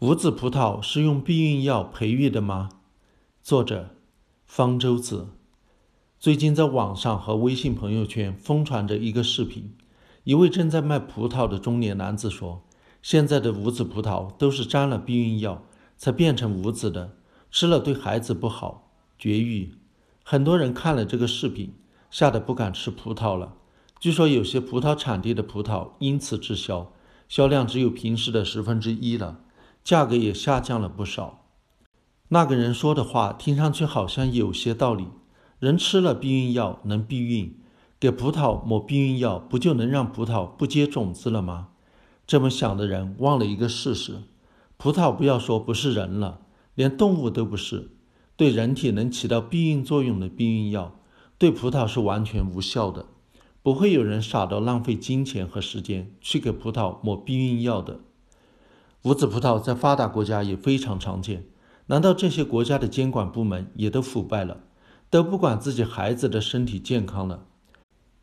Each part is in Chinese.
无籽葡萄是用避孕药培育的吗？作者：方舟子。最近在网上和微信朋友圈疯传着一个视频，一位正在卖葡萄的中年男子说：“现在的无籽葡萄都是沾了避孕药才变成无籽的，吃了对孩子不好，绝育。”很多人看了这个视频，吓得不敢吃葡萄了。据说有些葡萄产地的葡萄因此滞销，销量只有平时的十分之一了，价格也下降了不少。那个人说的话听上去好像有些道理，人吃了避孕药能避孕，给葡萄抹避孕药不就能让葡萄不结种子了吗？这么想的人忘了一个事实：葡萄不要说不是人了，连动物都不是。对人体能起到避孕作用的避孕药，对葡萄是完全无效的。不会有人傻到浪费金钱和时间去给葡萄抹避孕药的。无籽葡萄在发达国家也非常常见，难道这些国家的监管部门也都腐败了，都不管自己孩子的身体健康了？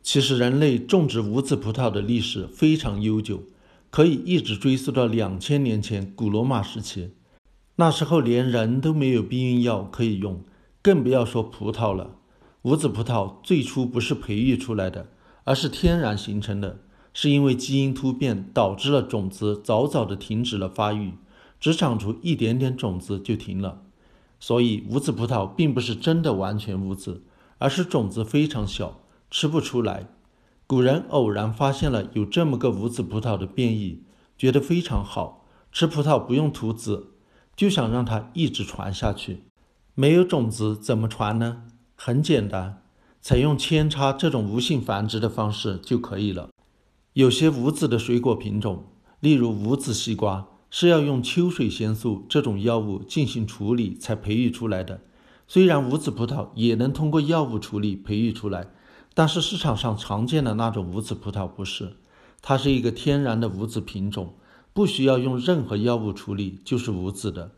其实，人类种植无籽葡萄的历史非常悠久，可以一直追溯到两千年前古罗马时期。那时候连人都没有避孕药可以用，更不要说葡萄了。无籽葡萄最初不是培育出来的，而是天然形成的，是因为基因突变导致了种子早早的停止了发育，只长出一点点种子就停了。所以无籽葡萄并不是真的完全无籽，而是种子非常小，吃不出来。古人偶然发现了有这么个无籽葡萄的变异，觉得非常好，吃葡萄不用吐籽。就想让它一直传下去，没有种子怎么传呢？很简单，采用扦插这种无性繁殖的方式就可以了。有些无籽的水果品种，例如无籽西瓜，是要用秋水仙素这种药物进行处理才培育出来的。虽然无籽葡萄也能通过药物处理培育出来，但是市场上常见的那种无籽葡萄不是，它是一个天然的无籽品种。不需要用任何药物处理就是无籽的。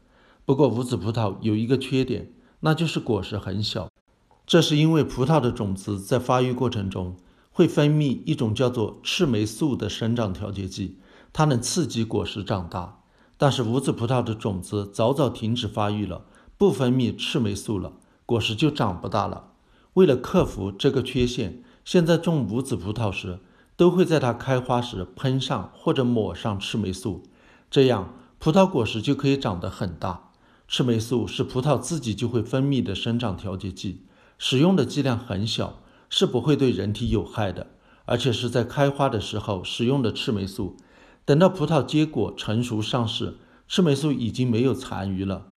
不过无籽葡萄有一个缺点，那就是果实很小。这是因为葡萄的种子在发育过程中会分泌一种叫做赤霉素的生长调节剂，它能刺激果实长大。但是无籽葡萄的种子早早停止发育了，不分泌赤霉素了，果实就长不大了。为了克服这个缺陷，现在种无籽葡萄时。都会在它开花时喷上或者抹上赤霉素，这样葡萄果实就可以长得很大。赤霉素是葡萄自己就会分泌的生长调节剂，使用的剂量很小，是不会对人体有害的，而且是在开花的时候使用的赤霉素。等到葡萄结果成熟上市，赤霉素已经没有残余了，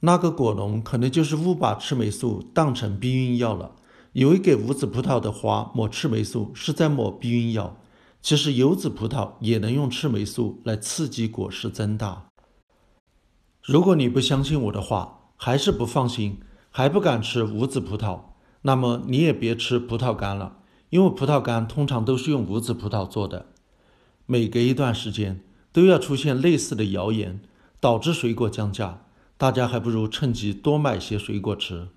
那个果农可能就是误把赤霉素当成避孕药了。以为给无籽葡萄的花抹赤霉素是在抹避孕药，其实有籽葡萄也能用赤霉素来刺激果实增大。如果你不相信我的话，还是不放心，还不敢吃无籽葡萄，那么你也别吃葡萄干了，因为葡萄干通常都是用无籽葡萄做的。每隔一段时间都要出现类似的谣言，导致水果降价，大家还不如趁机多买些水果吃。